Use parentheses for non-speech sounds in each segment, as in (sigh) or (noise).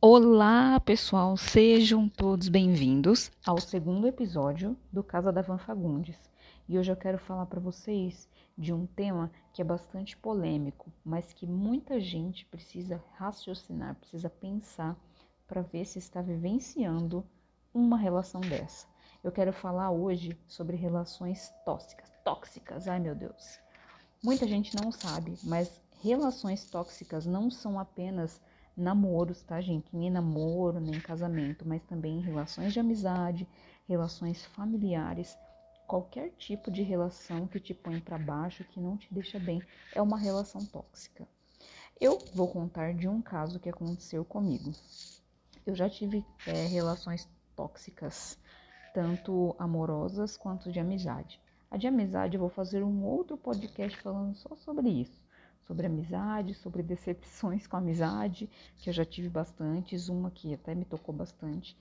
Olá, pessoal, sejam todos bem-vindos ao segundo episódio do Casa da Van Fagundes. E hoje eu quero falar para vocês de um tema que é bastante polêmico, mas que muita gente precisa raciocinar, precisa pensar para ver se está vivenciando uma relação dessa. Eu quero falar hoje sobre relações tóxicas, tóxicas. Ai, meu Deus. Muita gente não sabe, mas relações tóxicas não são apenas namoros, tá, gente? Nem namoro, nem casamento, mas também relações de amizade, relações familiares, qualquer tipo de relação que te põe para baixo, que não te deixa bem, é uma relação tóxica. Eu vou contar de um caso que aconteceu comigo. Eu já tive é, relações tóxicas, tanto amorosas quanto de amizade. A de amizade eu vou fazer um outro podcast falando só sobre isso sobre amizade, sobre decepções com amizade, que eu já tive bastantes, uma que até me tocou bastante.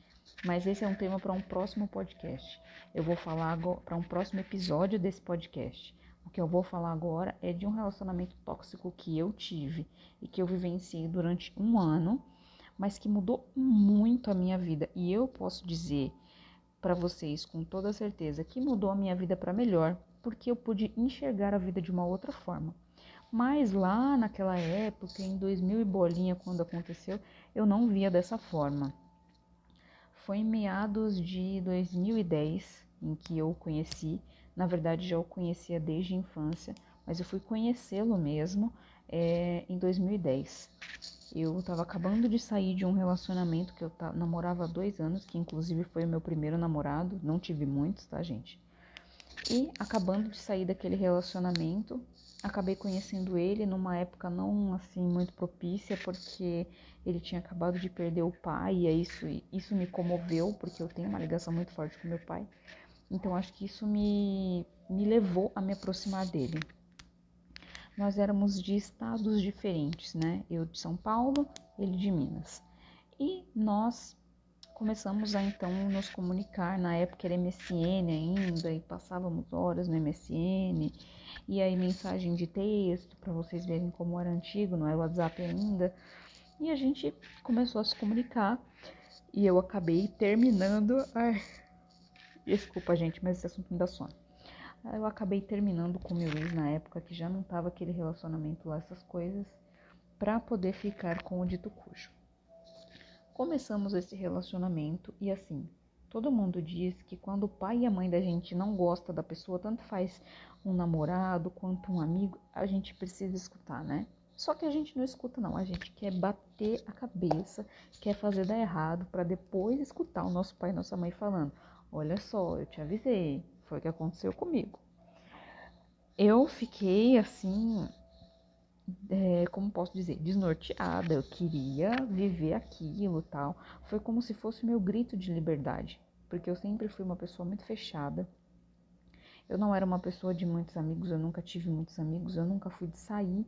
Mas esse é um tema para um próximo podcast. Eu vou falar para um próximo episódio desse podcast. O que eu vou falar agora é de um relacionamento tóxico que eu tive e que eu vivenciei durante um ano, mas que mudou muito a minha vida. E eu posso dizer para vocês com toda certeza que mudou a minha vida para melhor, porque eu pude enxergar a vida de uma outra forma. Mas lá naquela época, em 2000 e bolinha, quando aconteceu, eu não via dessa forma. Foi em meados de 2010 em que eu o conheci. Na verdade, já o conhecia desde a infância, mas eu fui conhecê-lo mesmo é, em 2010. Eu estava acabando de sair de um relacionamento que eu namorava há dois anos, que inclusive foi o meu primeiro namorado. Não tive muitos, tá, gente? E acabando de sair daquele relacionamento, acabei conhecendo ele numa época não assim muito propícia, porque ele tinha acabado de perder o pai, e isso, isso me comoveu, porque eu tenho uma ligação muito forte com meu pai. Então acho que isso me, me levou a me aproximar dele. Nós éramos de estados diferentes, né? Eu de São Paulo, ele de Minas. E nós começamos a então nos comunicar. Na época era MSN ainda, e passávamos horas no MSN e aí mensagem de texto para vocês verem como era antigo, não é WhatsApp ainda. E a gente começou a se comunicar e eu acabei terminando. Ai, (laughs) desculpa, gente, mas esse assunto me dá sono. Eu acabei terminando com meu ex na época que já não tava aquele relacionamento lá, essas coisas, para poder ficar com o dito cujo. Começamos esse relacionamento e assim, Todo mundo diz que quando o pai e a mãe da gente não gosta da pessoa, tanto faz um namorado quanto um amigo, a gente precisa escutar, né? Só que a gente não escuta não, a gente quer bater a cabeça, quer fazer dar errado para depois escutar o nosso pai e nossa mãe falando: "Olha só, eu te avisei, foi o que aconteceu comigo". Eu fiquei assim, é, como posso dizer, desnorteada. Eu queria viver aquilo, tal. Foi como se fosse meu grito de liberdade, porque eu sempre fui uma pessoa muito fechada. Eu não era uma pessoa de muitos amigos, eu nunca tive muitos amigos, eu nunca fui de sair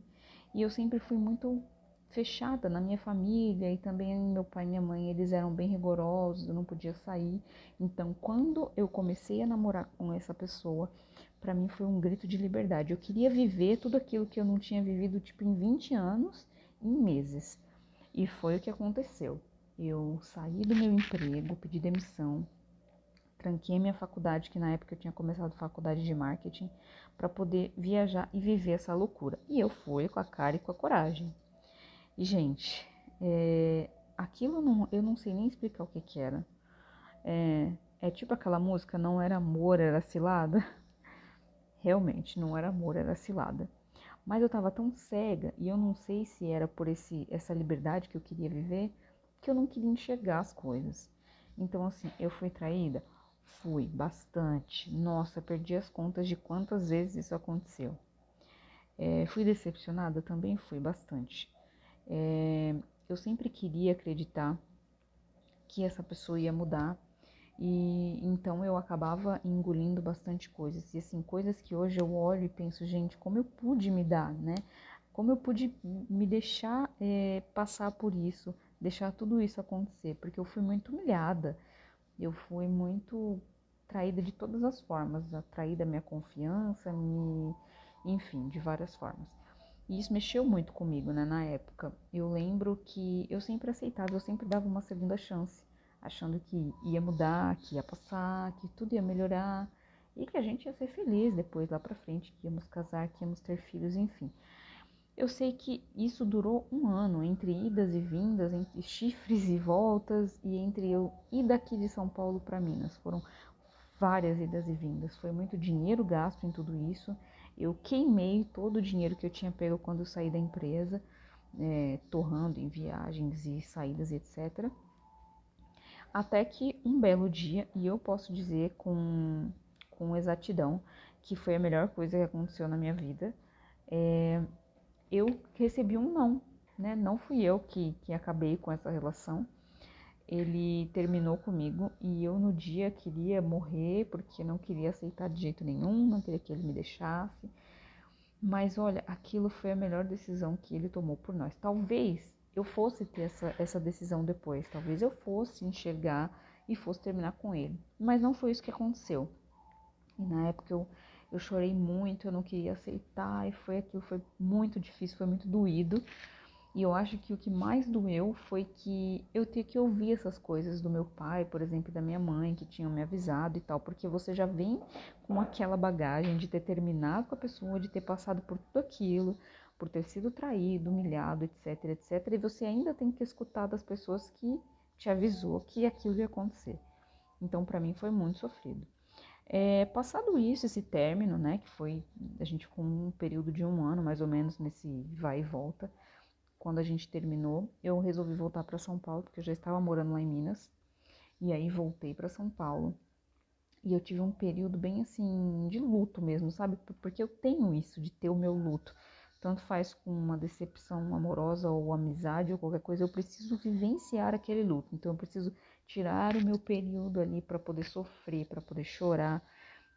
e eu sempre fui muito fechada na minha família e também meu pai e minha mãe, eles eram bem rigorosos, eu não podia sair. Então, quando eu comecei a namorar com essa pessoa, para mim foi um grito de liberdade. Eu queria viver tudo aquilo que eu não tinha vivido tipo em 20 anos, em meses. E foi o que aconteceu. Eu saí do meu emprego, pedi demissão, tranquei minha faculdade, que na época eu tinha começado faculdade de marketing, para poder viajar e viver essa loucura. E eu fui com a cara e com a coragem. Gente, é, aquilo não, eu não sei nem explicar o que que era. É, é tipo aquela música, não era amor, era cilada. (laughs) Realmente, não era amor, era cilada. Mas eu tava tão cega e eu não sei se era por esse, essa liberdade que eu queria viver, que eu não queria enxergar as coisas. Então, assim, eu fui traída? Fui, bastante. Nossa, perdi as contas de quantas vezes isso aconteceu. É, fui decepcionada? Também fui, bastante. É, eu sempre queria acreditar que essa pessoa ia mudar e então eu acabava engolindo bastante coisas. E assim, coisas que hoje eu olho e penso, gente, como eu pude me dar, né? Como eu pude me deixar é, passar por isso, deixar tudo isso acontecer, porque eu fui muito humilhada, eu fui muito traída de todas as formas, traída minha confiança, me, enfim, de várias formas. E isso mexeu muito comigo, né, na época. Eu lembro que eu sempre aceitava, eu sempre dava uma segunda chance, achando que ia mudar, que ia passar, que tudo ia melhorar e que a gente ia ser feliz depois lá para frente, que íamos casar, que íamos ter filhos, enfim. Eu sei que isso durou um ano, entre idas e vindas, entre chifres e voltas, e entre eu ir daqui de São Paulo para Minas. Foram várias idas e vindas. Foi muito dinheiro gasto em tudo isso. Eu queimei todo o dinheiro que eu tinha pego quando eu saí da empresa, é, torrando em viagens e saídas, etc. Até que um belo dia, e eu posso dizer com, com exatidão que foi a melhor coisa que aconteceu na minha vida, é, eu recebi um não, né? Não fui eu que, que acabei com essa relação ele terminou comigo e eu no dia queria morrer porque não queria aceitar de jeito nenhum, não queria que ele me deixasse. Mas olha, aquilo foi a melhor decisão que ele tomou por nós. Talvez eu fosse ter essa, essa decisão depois, talvez eu fosse enxergar e fosse terminar com ele. Mas não foi isso que aconteceu. E na época eu, eu chorei muito, eu não queria aceitar, e foi aquilo, foi muito difícil, foi muito doído. E eu acho que o que mais doeu foi que eu ter que ouvir essas coisas do meu pai, por exemplo, da minha mãe, que tinham me avisado e tal, porque você já vem com aquela bagagem de ter terminado com a pessoa, de ter passado por tudo aquilo, por ter sido traído, humilhado, etc, etc, e você ainda tem que escutar das pessoas que te avisou que aquilo ia acontecer. Então, para mim foi muito sofrido. É, passado isso, esse término, né, que foi a gente com um período de um ano mais ou menos nesse vai e volta quando a gente terminou, eu resolvi voltar para São Paulo, porque eu já estava morando lá em Minas. E aí voltei para São Paulo. E eu tive um período bem assim de luto mesmo, sabe? Porque eu tenho isso de ter o meu luto. Tanto faz com uma decepção amorosa ou amizade ou qualquer coisa, eu preciso vivenciar aquele luto. Então eu preciso tirar o meu período ali para poder sofrer, para poder chorar.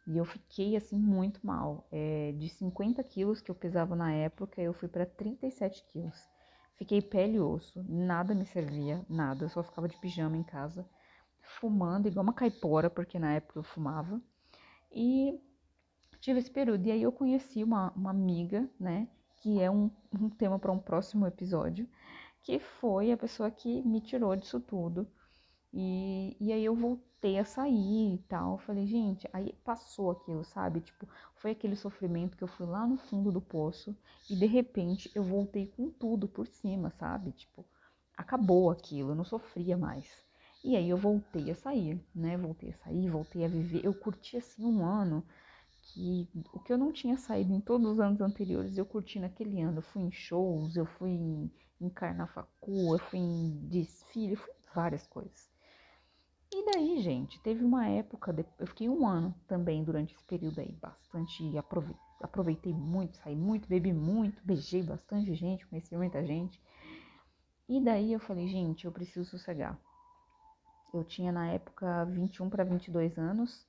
E eu fiquei assim muito mal. É, de 50 quilos que eu pesava na época, eu fui para 37 quilos. Fiquei pele e osso, nada me servia, nada. Eu só ficava de pijama em casa, fumando igual uma caipora, porque na época eu fumava. E tive esse período. E aí eu conheci uma, uma amiga, né? Que é um, um tema para um próximo episódio, que foi a pessoa que me tirou disso tudo. E, e aí eu voltei a sair e tal. Falei, gente, aí passou aquilo, sabe? Tipo, foi aquele sofrimento que eu fui lá no fundo do poço e de repente eu voltei com tudo por cima, sabe? Tipo, acabou aquilo, eu não sofria mais. E aí eu voltei a sair, né? Voltei a sair, voltei a viver. Eu curti assim um ano que o que eu não tinha saído em todos os anos anteriores, eu curti naquele ano. Eu fui em shows, eu fui em, em carnafacu, eu fui em desfile, fui em várias coisas. E daí, gente, teve uma época, eu fiquei um ano também durante esse período aí, bastante, aproveitei, muito, saí muito, bebi muito, beijei bastante gente, conheci muita gente. E daí eu falei, gente, eu preciso sossegar. Eu tinha na época 21 para 22 anos,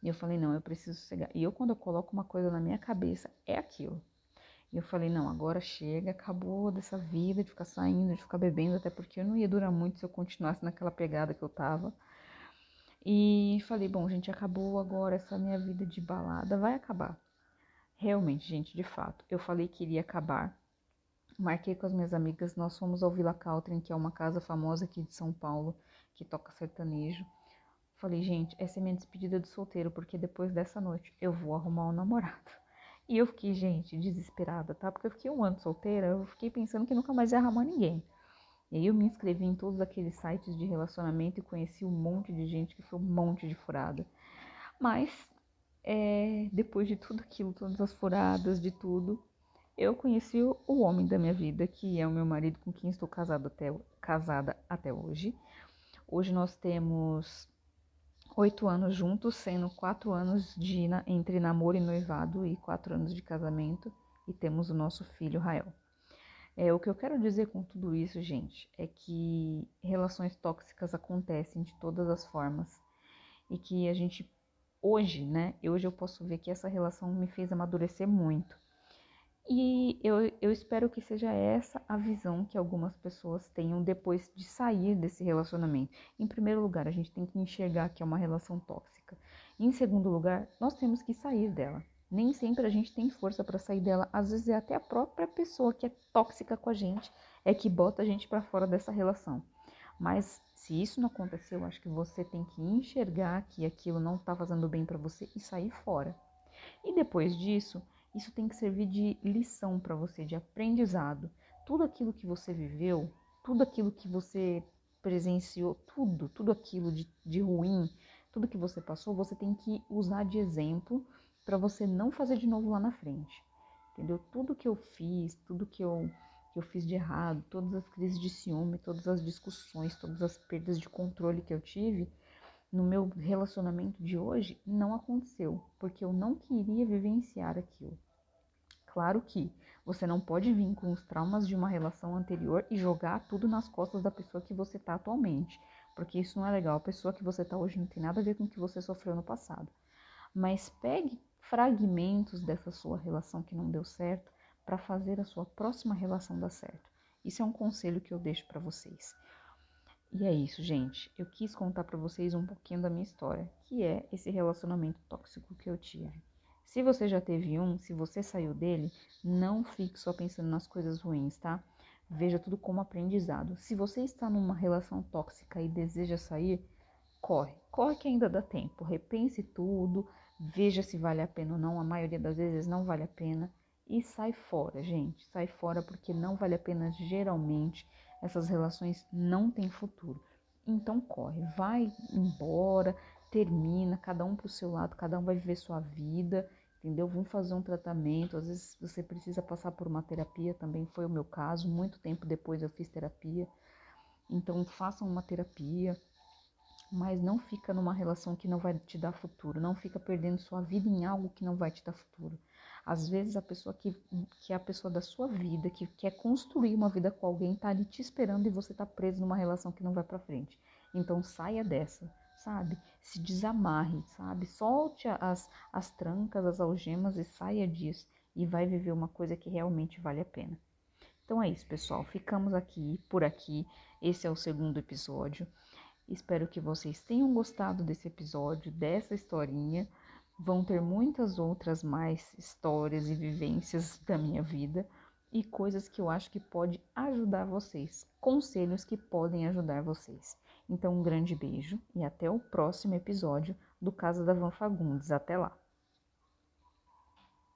e eu falei, não, eu preciso sossegar. E eu, quando eu coloco uma coisa na minha cabeça, é aquilo. E eu falei, não, agora chega, acabou dessa vida de ficar saindo, de ficar bebendo, até porque eu não ia durar muito se eu continuasse naquela pegada que eu tava. E falei, bom, gente, acabou agora essa minha vida de balada, vai acabar. Realmente, gente, de fato, eu falei que iria acabar. Marquei com as minhas amigas, nós fomos ao Villa Caltrin, que é uma casa famosa aqui de São Paulo, que toca sertanejo. Falei, gente, essa é minha despedida de solteiro, porque depois dessa noite eu vou arrumar um namorado. E eu fiquei, gente, desesperada, tá? Porque eu fiquei um ano solteira, eu fiquei pensando que nunca mais ia arrumar ninguém. E aí eu me inscrevi em todos aqueles sites de relacionamento e conheci um monte de gente que foi um monte de furada. Mas, é, depois de tudo aquilo, todas as furadas, de tudo, eu conheci o homem da minha vida, que é o meu marido com quem estou casado até, casada até hoje. Hoje nós temos oito anos juntos, sendo quatro anos de, entre namoro e noivado e quatro anos de casamento. E temos o nosso filho Rael. É, o que eu quero dizer com tudo isso, gente, é que relações tóxicas acontecem de todas as formas e que a gente hoje, né? Hoje eu posso ver que essa relação me fez amadurecer muito. E eu, eu espero que seja essa a visão que algumas pessoas tenham depois de sair desse relacionamento. Em primeiro lugar, a gente tem que enxergar que é uma relação tóxica. Em segundo lugar, nós temos que sair dela. Nem sempre a gente tem força para sair dela. Às vezes é até a própria pessoa que é tóxica com a gente é que bota a gente para fora dessa relação. Mas se isso não acontecer, eu acho que você tem que enxergar que aquilo não está fazendo bem para você e sair fora. E depois disso, isso tem que servir de lição para você, de aprendizado. Tudo aquilo que você viveu, tudo aquilo que você presenciou, tudo, tudo aquilo de, de ruim, tudo que você passou, você tem que usar de exemplo para você não fazer de novo lá na frente. Entendeu? Tudo que eu fiz, tudo que eu, que eu fiz de errado, todas as crises de ciúme, todas as discussões, todas as perdas de controle que eu tive no meu relacionamento de hoje, não aconteceu, porque eu não queria vivenciar aquilo. Claro que você não pode vir com os traumas de uma relação anterior e jogar tudo nas costas da pessoa que você está atualmente, porque isso não é legal. A pessoa que você está hoje não tem nada a ver com o que você sofreu no passado. Mas pegue fragmentos dessa sua relação que não deu certo para fazer a sua próxima relação dar certo. Isso é um conselho que eu deixo para vocês. E é isso, gente. Eu quis contar para vocês um pouquinho da minha história, que é esse relacionamento tóxico que eu tive. Se você já teve um, se você saiu dele, não fique só pensando nas coisas ruins, tá? Veja tudo como aprendizado. Se você está numa relação tóxica e deseja sair, corre. Corre que ainda dá tempo. Repense tudo, veja se vale a pena ou não. A maioria das vezes não vale a pena. E sai fora, gente. Sai fora porque não vale a pena. Geralmente, essas relações não têm futuro. Então corre, vai embora, termina, cada um para o seu lado, cada um vai viver sua vida entendeu? Vamos fazer um tratamento. Às vezes você precisa passar por uma terapia, também foi o meu caso. Muito tempo depois eu fiz terapia. Então façam uma terapia, mas não fica numa relação que não vai te dar futuro. Não fica perdendo sua vida em algo que não vai te dar futuro. Às vezes a pessoa que, que é a pessoa da sua vida, que quer construir uma vida com alguém, tá ali te esperando e você tá preso numa relação que não vai para frente. Então saia dessa sabe? Se desamarre, sabe? Solte as, as trancas, as algemas e saia disso e vai viver uma coisa que realmente vale a pena. Então é isso, pessoal. Ficamos aqui por aqui. Esse é o segundo episódio. Espero que vocês tenham gostado desse episódio, dessa historinha. Vão ter muitas outras mais histórias e vivências da minha vida e coisas que eu acho que pode ajudar vocês, conselhos que podem ajudar vocês. Então, um grande beijo e até o próximo episódio do Casa da Van Fagundes. Até lá!